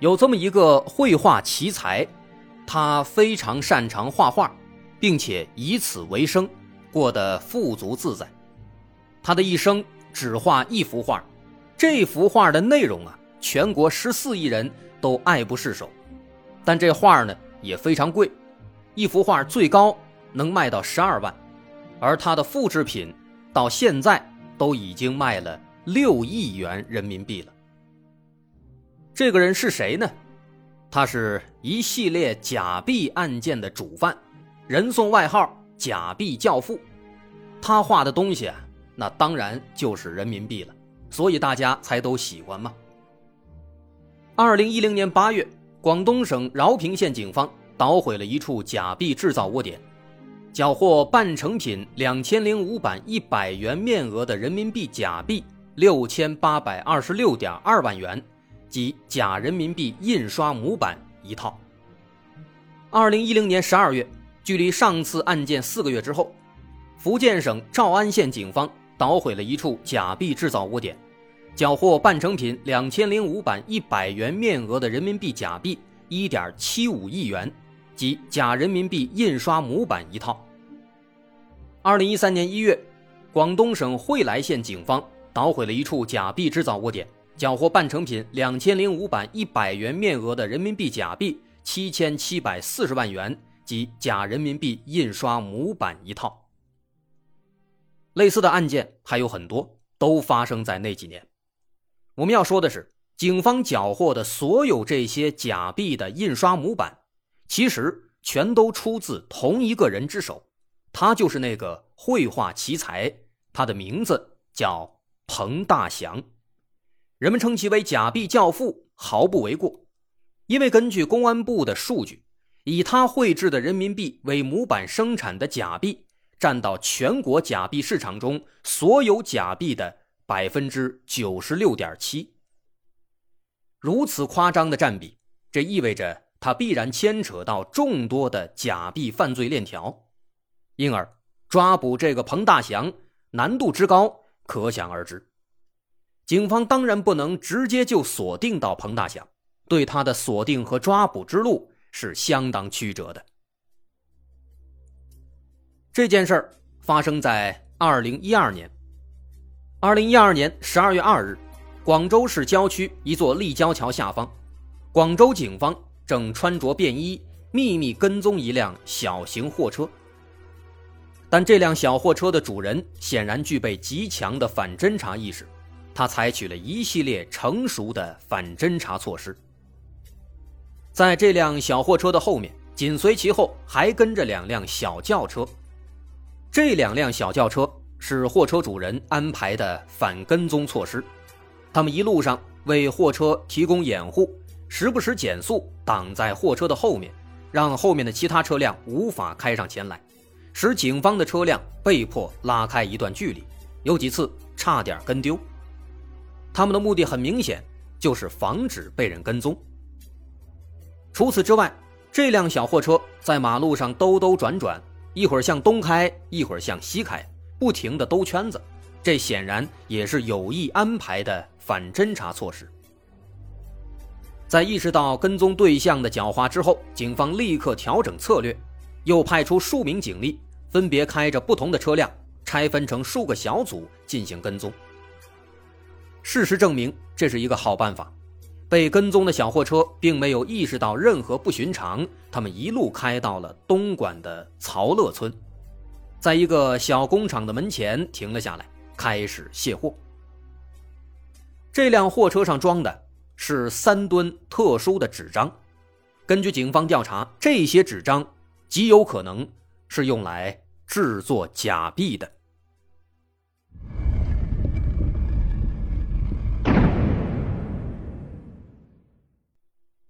有这么一个绘画奇才，他非常擅长画画，并且以此为生，过得富足自在。他的一生只画一幅画，这幅画的内容啊，全国十四亿人都爱不释手。但这画呢也非常贵，一幅画最高能卖到十二万，而他的复制品到现在都已经卖了六亿元人民币了。这个人是谁呢？他是一系列假币案件的主犯，人送外号“假币教父”。他画的东西啊，那当然就是人民币了，所以大家才都喜欢嘛。二零一零年八月，广东省饶平县警方捣毁了一处假币制造窝点，缴获半成品两千零五版一百元面额的人民币假币六千八百二十六点二万元。及假人民币印刷模板一套。二零一零年十二月，距离上次案件四个月之后，福建省诏安县警方捣毁了一处假币制造窝点，缴获半成品两千零五版一百元面额的人民币假币一点七五亿元及假人民币印刷模板一套。二零一三年一月，广东省惠来县警方捣毁了一处假币制造窝点。缴获半成品两千零五版一百元面额的人民币假币七千七百四十万元及假人民币印刷模板一套。类似的案件还有很多，都发生在那几年。我们要说的是，警方缴获的所有这些假币的印刷模板，其实全都出自同一个人之手，他就是那个绘画奇才，他的名字叫彭大祥。人们称其为“假币教父”毫不为过，因为根据公安部的数据，以他绘制的人民币为模板生产的假币，占到全国假币市场中所有假币的百分之九十六点七。如此夸张的占比，这意味着他必然牵扯到众多的假币犯罪链条，因而抓捕这个彭大祥难度之高，可想而知。警方当然不能直接就锁定到彭大祥，对他的锁定和抓捕之路是相当曲折的。这件事儿发生在二零一二年。二零一二年十二月二日，广州市郊区一座立交桥下方，广州警方正穿着便衣，秘密跟踪一辆小型货车。但这辆小货车的主人显然具备极强的反侦查意识。他采取了一系列成熟的反侦查措施。在这辆小货车的后面，紧随其后还跟着两辆小轿车。这两辆小轿车是货车主人安排的反跟踪措施。他们一路上为货车提供掩护，时不时减速挡在货车的后面，让后面的其他车辆无法开上前来，使警方的车辆被迫拉开一段距离，有几次差点跟丢。他们的目的很明显，就是防止被人跟踪。除此之外，这辆小货车在马路上兜兜转转，一会儿向东开，一会儿向西开，不停的兜圈子。这显然也是有意安排的反侦查措施。在意识到跟踪对象的狡猾之后，警方立刻调整策略，又派出数名警力，分别开着不同的车辆，拆分成数个小组进行跟踪。事实证明，这是一个好办法。被跟踪的小货车并没有意识到任何不寻常，他们一路开到了东莞的曹乐村，在一个小工厂的门前停了下来，开始卸货。这辆货车上装的是三吨特殊的纸张，根据警方调查，这些纸张极有可能是用来制作假币的。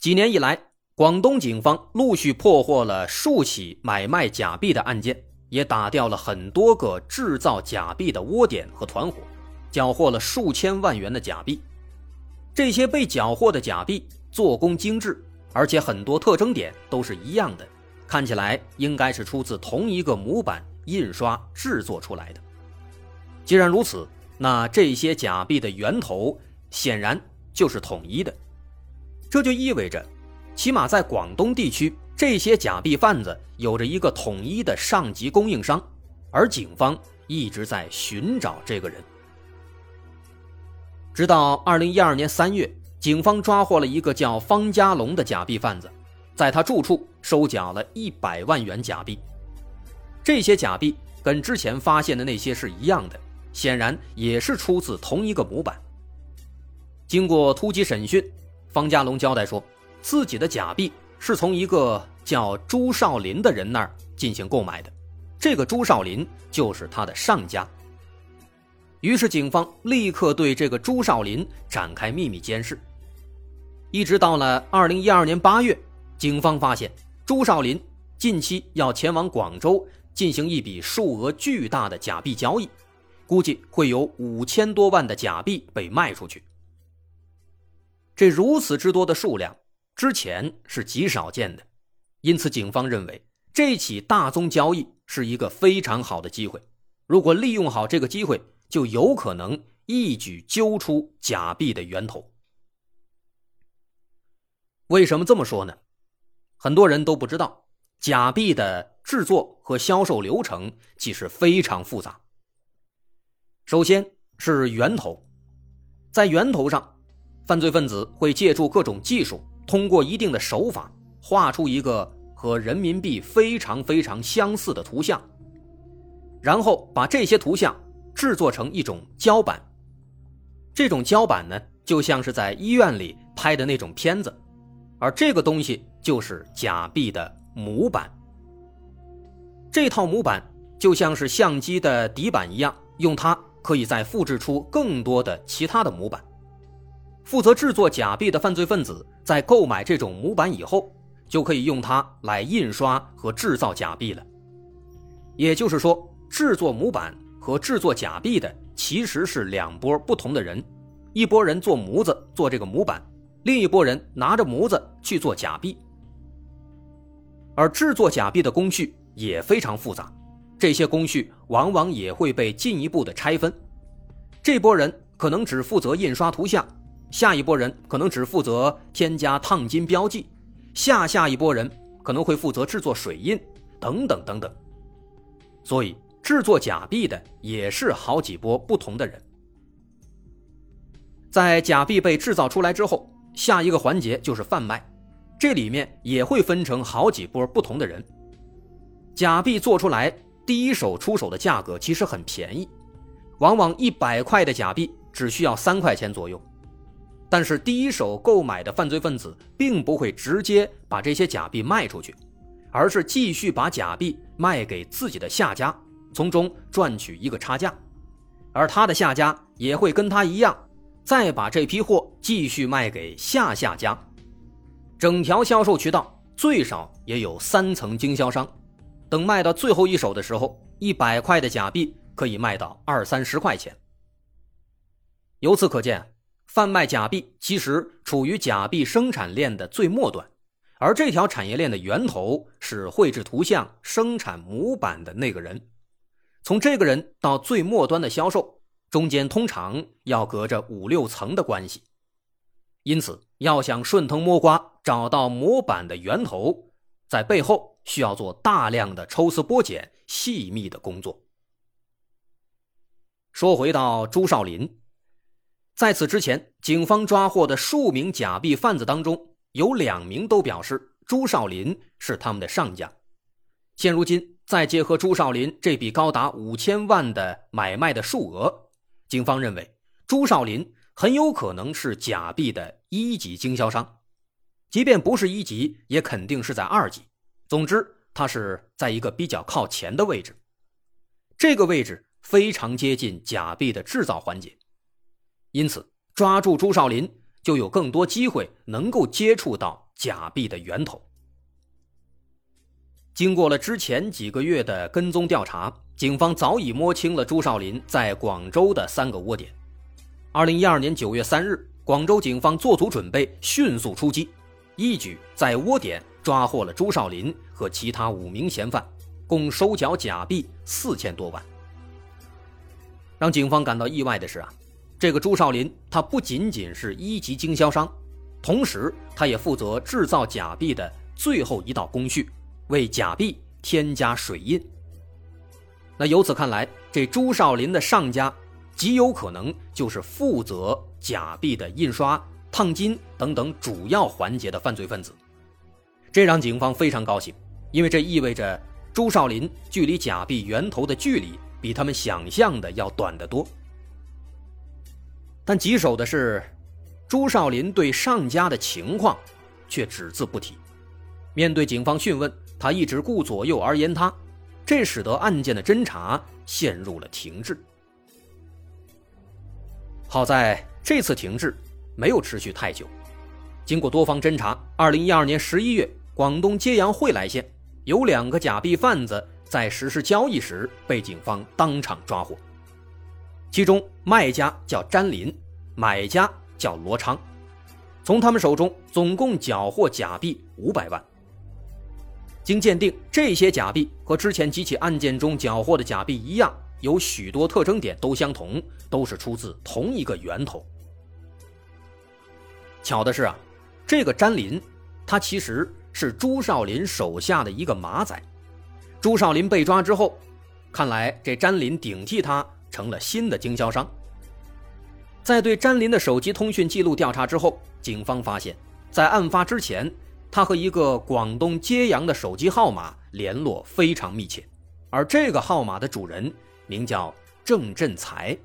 几年以来，广东警方陆续破获了数起买卖假币的案件，也打掉了很多个制造假币的窝点和团伙，缴获了数千万元的假币。这些被缴获的假币做工精致，而且很多特征点都是一样的，看起来应该是出自同一个模板印刷制作出来的。既然如此，那这些假币的源头显然就是统一的，这就意味着，起码在广东地区，这些假币贩子有着一个统一的上级供应商，而警方一直在寻找这个人。直到二零一二年三月，警方抓获了一个叫方家龙的假币贩子，在他住处收缴了一百万元假币，这些假币跟之前发现的那些是一样的。显然也是出自同一个模板。经过突击审讯，方家龙交代说，自己的假币是从一个叫朱少林的人那儿进行购买的，这个朱少林就是他的上家。于是警方立刻对这个朱少林展开秘密监视，一直到了二零一二年八月，警方发现朱少林近期要前往广州进行一笔数额巨大的假币交易。估计会有五千多万的假币被卖出去。这如此之多的数量，之前是极少见的，因此警方认为这起大宗交易是一个非常好的机会。如果利用好这个机会，就有可能一举揪出假币的源头。为什么这么说呢？很多人都不知道，假币的制作和销售流程其实非常复杂。首先是源头，在源头上，犯罪分子会借助各种技术，通过一定的手法，画出一个和人民币非常非常相似的图像，然后把这些图像制作成一种胶板。这种胶板呢，就像是在医院里拍的那种片子，而这个东西就是假币的模板。这套模板就像是相机的底板一样，用它。可以再复制出更多的其他的模板。负责制作假币的犯罪分子在购买这种模板以后，就可以用它来印刷和制造假币了。也就是说，制作模板和制作假币的其实是两拨不同的人，一拨人做模子做这个模板，另一拨人拿着模子去做假币。而制作假币的工序也非常复杂。这些工序往往也会被进一步的拆分，这波人可能只负责印刷图像，下一波人可能只负责添加烫金标记，下下一波人可能会负责制作水印，等等等等。所以制作假币的也是好几波不同的人。在假币被制造出来之后，下一个环节就是贩卖，这里面也会分成好几波不同的人。假币做出来。第一手出手的价格其实很便宜，往往一百块的假币只需要三块钱左右。但是第一手购买的犯罪分子并不会直接把这些假币卖出去，而是继续把假币卖给自己的下家，从中赚取一个差价，而他的下家也会跟他一样，再把这批货继续卖给下下家。整条销售渠道最少也有三层经销商。等卖到最后一手的时候，一百块的假币可以卖到二三十块钱。由此可见，贩卖假币其实处于假币生产链的最末端，而这条产业链的源头是绘制图像、生产模板的那个人。从这个人到最末端的销售，中间通常要隔着五六层的关系。因此，要想顺藤摸瓜找到模板的源头，在背后。需要做大量的抽丝剥茧、细密的工作。说回到朱少林，在此之前，警方抓获的数名假币贩子当中，有两名都表示朱少林是他们的上家。现如今，再结合朱少林这笔高达五千万的买卖的数额，警方认为朱少林很有可能是假币的一级经销商，即便不是一级，也肯定是在二级。总之，他是在一个比较靠前的位置，这个位置非常接近假币的制造环节，因此抓住朱少林就有更多机会能够接触到假币的源头。经过了之前几个月的跟踪调查，警方早已摸清了朱少林在广州的三个窝点。二零一二年九月三日，广州警方做足准备，迅速出击，一举在窝点抓获了朱少林和其他五名嫌犯，共收缴假币四千多万。让警方感到意外的是啊，这个朱少林他不仅仅是一级经销商，同时他也负责制造假币的最后一道工序。为假币添加水印。那由此看来，这朱少林的上家极有可能就是负责假币的印刷、烫金等等主要环节的犯罪分子。这让警方非常高兴，因为这意味着朱少林距离假币源头的距离比他们想象的要短得多。但棘手的是，朱少林对上家的情况却只字不提。面对警方讯问。他一直顾左右而言他，这使得案件的侦查陷入了停滞。好在这次停滞没有持续太久，经过多方侦查，二零一二年十一月，广东揭阳惠来县有两个假币贩子在实施交易时被警方当场抓获，其中卖家叫詹林，买家叫罗昌，从他们手中总共缴获假币五百万。经鉴定，这些假币和之前几起案件中缴获的假币一样，有许多特征点都相同，都是出自同一个源头。巧的是啊，这个詹林，他其实是朱少林手下的一个马仔。朱少林被抓之后，看来这詹林顶替他成了新的经销商。在对詹林的手机通讯记录调查之后，警方发现，在案发之前。他和一个广东揭阳的手机号码联络非常密切，而这个号码的主人名叫郑振才。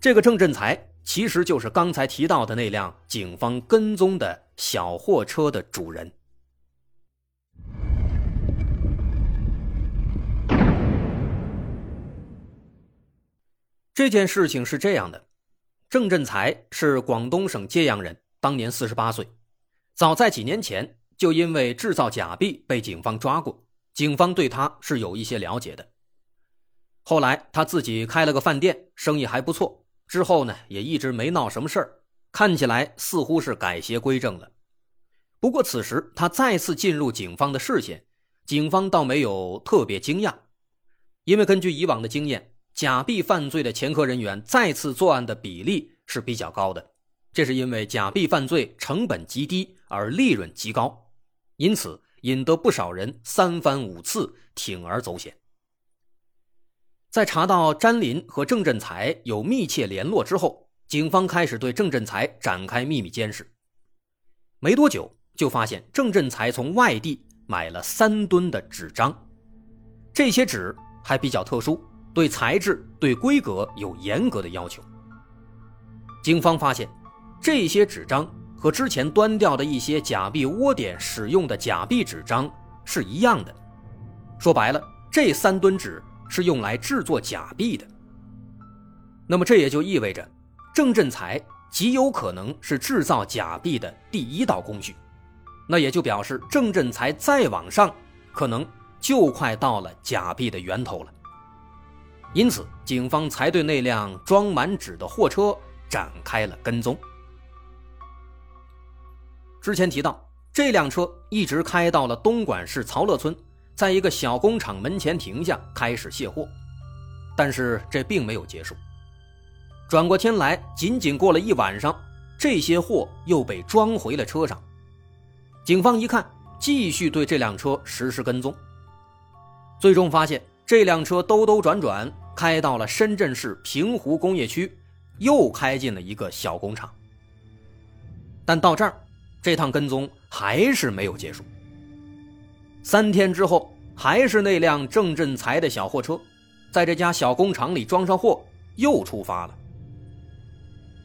这个郑振才其实就是刚才提到的那辆警方跟踪的小货车的主人。这件事情是这样的：郑振才是广东省揭阳人，当年四十八岁。早在几年前，就因为制造假币被警方抓过，警方对他是有一些了解的。后来他自己开了个饭店，生意还不错。之后呢，也一直没闹什么事儿，看起来似乎是改邪归正了。不过此时他再次进入警方的视线，警方倒没有特别惊讶，因为根据以往的经验，假币犯罪的前科人员再次作案的比例是比较高的。这是因为假币犯罪成本极低，而利润极高，因此引得不少人三番五次铤而走险。在查到詹林和郑振才有密切联络之后，警方开始对郑振才展开秘密监视。没多久，就发现郑振才从外地买了三吨的纸张，这些纸还比较特殊，对材质、对规格有严格的要求。警方发现。这些纸张和之前端掉的一些假币窝点使用的假币纸张是一样的。说白了，这三吨纸是用来制作假币的。那么这也就意味着，郑振才极有可能是制造假币的第一道工序。那也就表示，郑振才再往上，可能就快到了假币的源头了。因此，警方才对那辆装满纸的货车展开了跟踪。之前提到，这辆车一直开到了东莞市曹乐村，在一个小工厂门前停下，开始卸货。但是这并没有结束。转过天来，仅仅过了一晚上，这些货又被装回了车上。警方一看，继续对这辆车实施跟踪。最终发现，这辆车兜兜转转开到了深圳市平湖工业区，又开进了一个小工厂。但到这儿。这趟跟踪还是没有结束。三天之后，还是那辆郑振才的小货车，在这家小工厂里装上货，又出发了。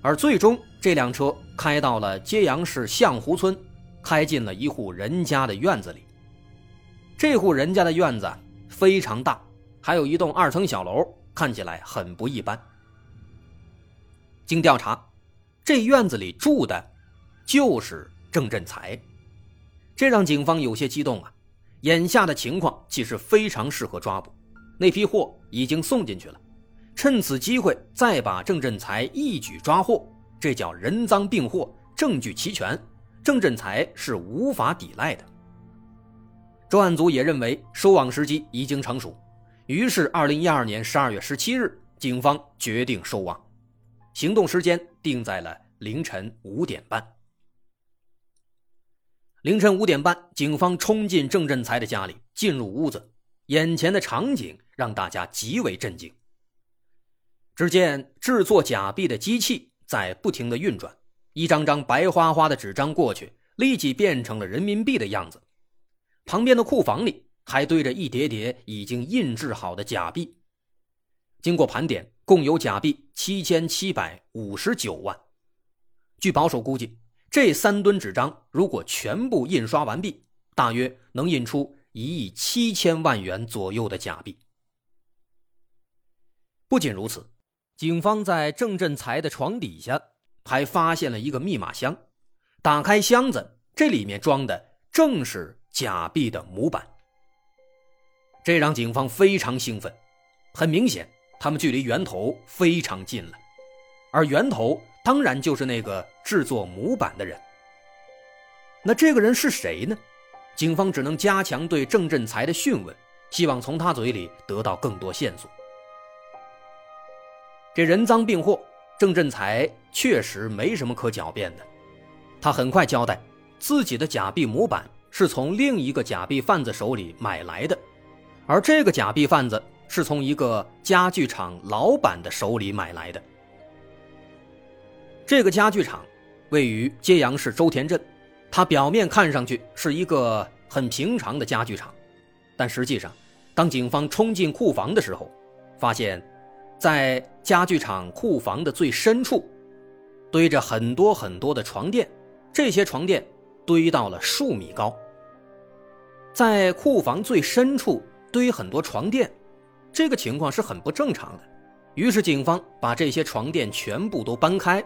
而最终，这辆车开到了揭阳市象湖村，开进了一户人家的院子里。这户人家的院子非常大，还有一栋二层小楼，看起来很不一般。经调查，这院子里住的，就是。郑振才，这让警方有些激动啊。眼下的情况其实非常适合抓捕，那批货已经送进去了，趁此机会再把郑振才一举抓获，这叫人赃并获，证据齐全，郑振才是无法抵赖的。专案组也认为收网时机已经成熟，于是二零一二年十二月十七日，警方决定收网，行动时间定在了凌晨五点半。凌晨五点半，警方冲进郑振才的家里，进入屋子，眼前的场景让大家极为震惊。只见制作假币的机器在不停的运转，一张张白花花的纸张过去，立即变成了人民币的样子。旁边的库房里还堆着一叠叠已经印制好的假币，经过盘点，共有假币七千七百五十九万。据保守估计。这三吨纸张如果全部印刷完毕，大约能印出一亿七千万元左右的假币。不仅如此，警方在郑振才的床底下还发现了一个密码箱，打开箱子，这里面装的正是假币的模板。这让警方非常兴奋。很明显，他们距离源头非常近了，而源头。当然就是那个制作模板的人。那这个人是谁呢？警方只能加强对郑振才的讯问，希望从他嘴里得到更多线索。这人赃并获，郑振才确实没什么可狡辩的。他很快交代，自己的假币模板是从另一个假币贩子手里买来的，而这个假币贩子是从一个家具厂老板的手里买来的。这个家具厂位于揭阳市周田镇，它表面看上去是一个很平常的家具厂，但实际上，当警方冲进库房的时候，发现，在家具厂库房的最深处，堆着很多很多的床垫，这些床垫堆到了数米高。在库房最深处堆很多床垫，这个情况是很不正常的。于是，警方把这些床垫全部都搬开。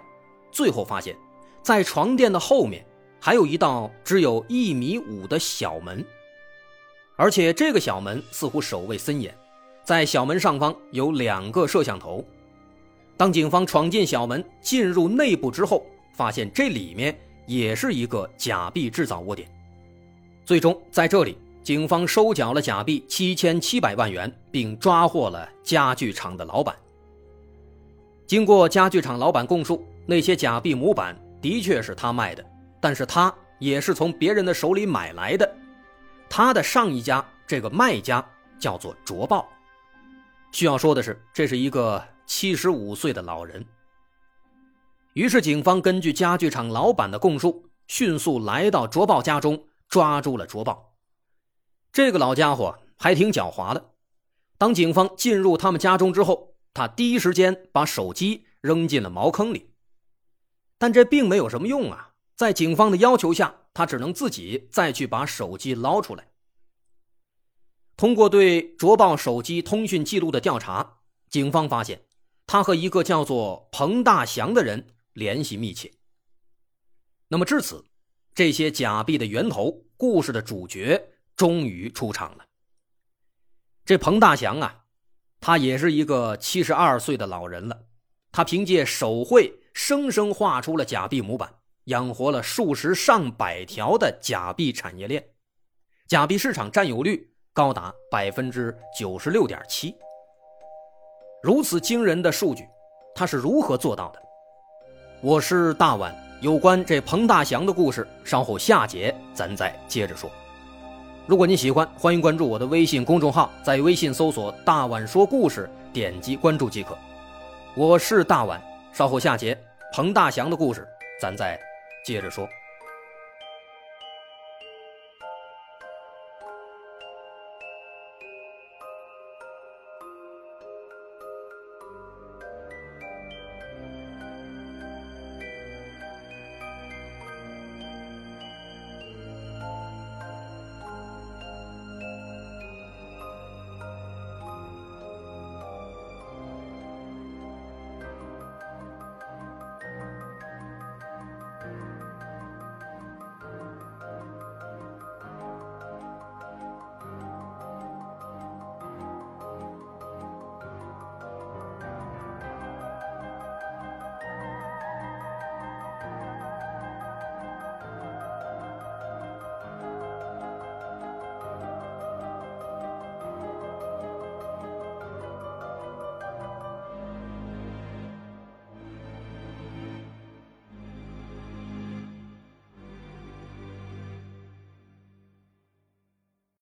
最后发现，在床垫的后面还有一道只有一米五的小门，而且这个小门似乎守卫森严，在小门上方有两个摄像头。当警方闯进小门，进入内部之后，发现这里面也是一个假币制造窝点。最终在这里，警方收缴了假币七千七百万元，并抓获了家具厂的老板。经过家具厂老板供述。那些假币模板的确是他卖的，但是他也是从别人的手里买来的。他的上一家这个卖家叫做卓豹。需要说的是，这是一个七十五岁的老人。于是，警方根据家具厂老板的供述，迅速来到卓豹家中，抓住了卓豹。这个老家伙还挺狡猾的。当警方进入他们家中之后，他第一时间把手机扔进了茅坑里。但这并没有什么用啊！在警方的要求下，他只能自己再去把手机捞出来。通过对卓豹手机通讯记录的调查，警方发现他和一个叫做彭大祥的人联系密切。那么至此，这些假币的源头、故事的主角终于出场了。这彭大祥啊，他也是一个七十二岁的老人了，他凭借手绘。生生画出了假币模板，养活了数十上百条的假币产业链，假币市场占有率高达百分之九十六点七。如此惊人的数据，他是如何做到的？我是大碗，有关这彭大祥的故事，稍后下节咱再接着说。如果您喜欢，欢迎关注我的微信公众号，在微信搜索“大碗说故事”，点击关注即可。我是大碗。稍后下节，彭大祥的故事，咱再接着说。